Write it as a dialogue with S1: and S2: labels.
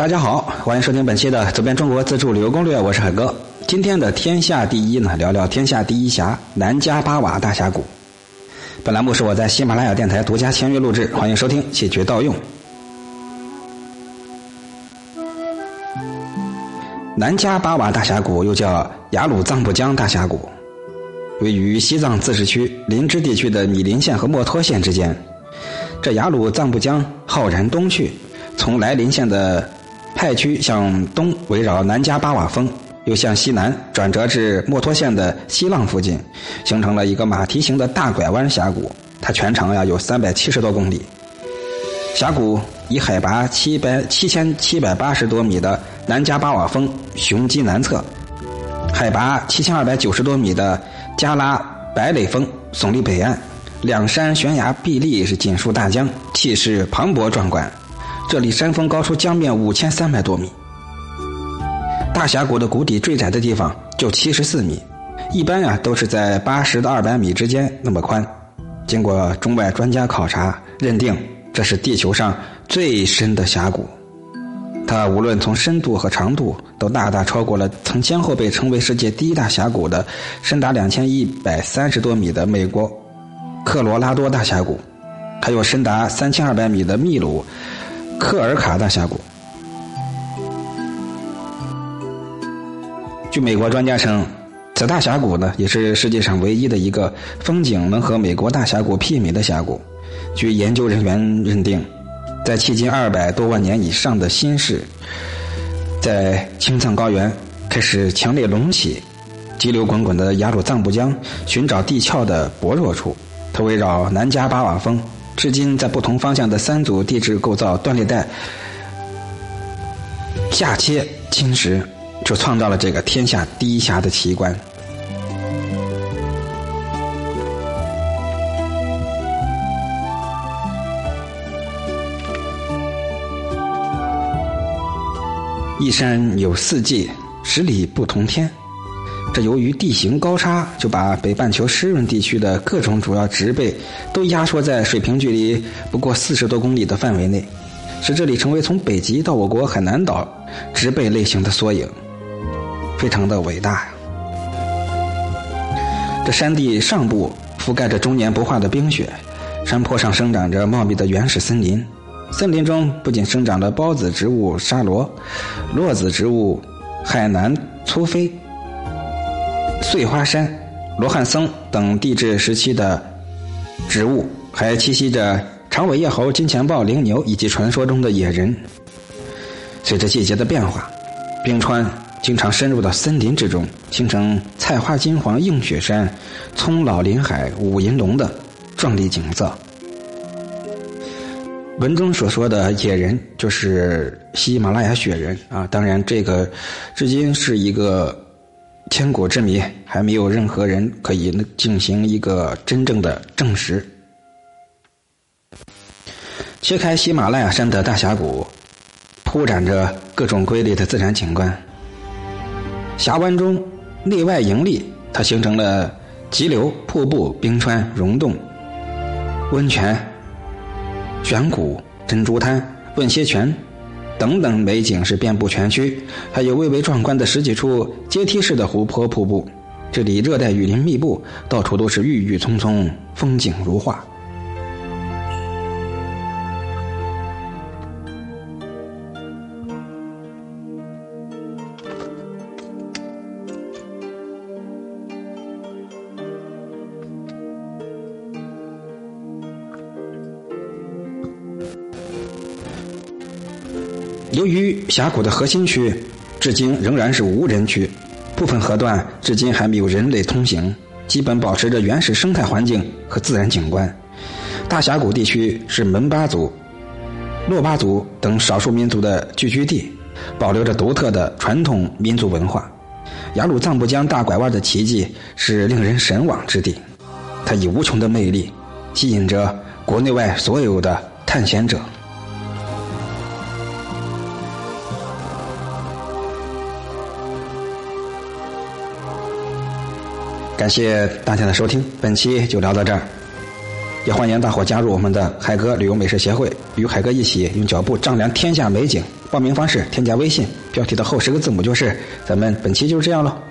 S1: 大家好，欢迎收听本期的《走遍中国自助旅游攻略》，我是海哥。今天的天下第一呢，聊聊天下第一峡南迦巴瓦大峡谷。本栏目是我在喜马拉雅电台独家签约录制，欢迎收听，谢绝盗用。南迦巴瓦大峡谷又叫雅鲁藏布江大峡谷，位于西藏自治区林芝地区的米林县和墨脱县之间。这雅鲁藏布江浩然东去，从来林县的派区向东围绕南迦巴瓦峰，又向西南转折至墨脱县的西浪附近，形成了一个马蹄形的大拐弯峡谷。它全长呀有三百七十多公里。峡谷以海拔七百七千七百八十多米的南迦巴瓦峰雄基南侧，海拔七千二百九十多米的加拉白垒峰耸立北岸。两山悬崖壁立，是锦树大江，气势磅礴壮观。这里山峰高出江面五千三百多米，大峡谷的谷底最窄的地方就七十四米，一般啊都是在八十到二百米之间那么宽。经过中外专家考察认定，这是地球上最深的峡谷。它无论从深度和长度，都大大超过了曾先后被称为世界第一大峡谷的深达两千一百三十多米的美国。科罗拉多大峡谷，还有深达三千二百米的秘鲁科尔卡大峡谷。据美国专家称，此大峡谷呢，也是世界上唯一的一个风景能和美国大峡谷媲美的峡谷。据研究人员认定，在迄今二百多万年以上的新世，在青藏高原开始强烈隆起、急流滚滚的雅鲁藏布江，寻找地壳的薄弱处。它围绕南迦巴瓦峰，至今在不同方向的三组地质构造断裂带下切侵蚀，就创造了这个天下第一峡的奇观。一山有四季，十里不同天。这由于地形高差，就把北半球湿润地区的各种主要植被都压缩在水平距离不过四十多公里的范围内，使这里成为从北极到我国海南岛植被类型的缩影，非常的伟大呀！这山地上部覆盖着终年不化的冰雪，山坡上生长着茂密的原始森林，森林中不仅生长着孢子植物沙罗、落子植物海南粗飞。碎花山、罗汉松等地质时期的植物，还栖息着长尾叶猴、金钱豹、羚牛以及传说中的野人。随着季节的变化，冰川经常深入到森林之中，形成菜花金黄映雪山、葱老林海、五银龙的壮丽景色。文中所说的野人，就是喜马拉雅雪人啊。当然，这个至今是一个。千古之谜，还没有任何人可以进行一个真正的证实。切开喜马拉雅山的大峡谷，铺展着各种瑰丽的自然景观。峡湾中内外盈利，它形成了急流、瀑布、冰川、溶洞、温泉、悬谷、珍珠滩、问歇泉。等等美景是遍布全区，还有蔚为壮观的十几处阶梯式的湖泊瀑布。这里热带雨林密布，到处都是郁郁葱葱，风景如画。由于峡谷的核心区至今仍然是无人区，部分河段至今还没有人类通行，基本保持着原始生态环境和自然景观。大峡谷地区是门巴族、珞巴族等少数民族的聚居地，保留着独特的传统民族文化。雅鲁藏布江大拐弯的奇迹是令人神往之地，它以无穷的魅力吸引着国内外所有的探险者。感谢大家的收听本期就聊到这儿。也欢迎大伙加入我们的海哥旅游美食协会与海哥一起用脚步丈量天下美景。报名方式添加微信标题的后十个字母就是咱们本期就是这样了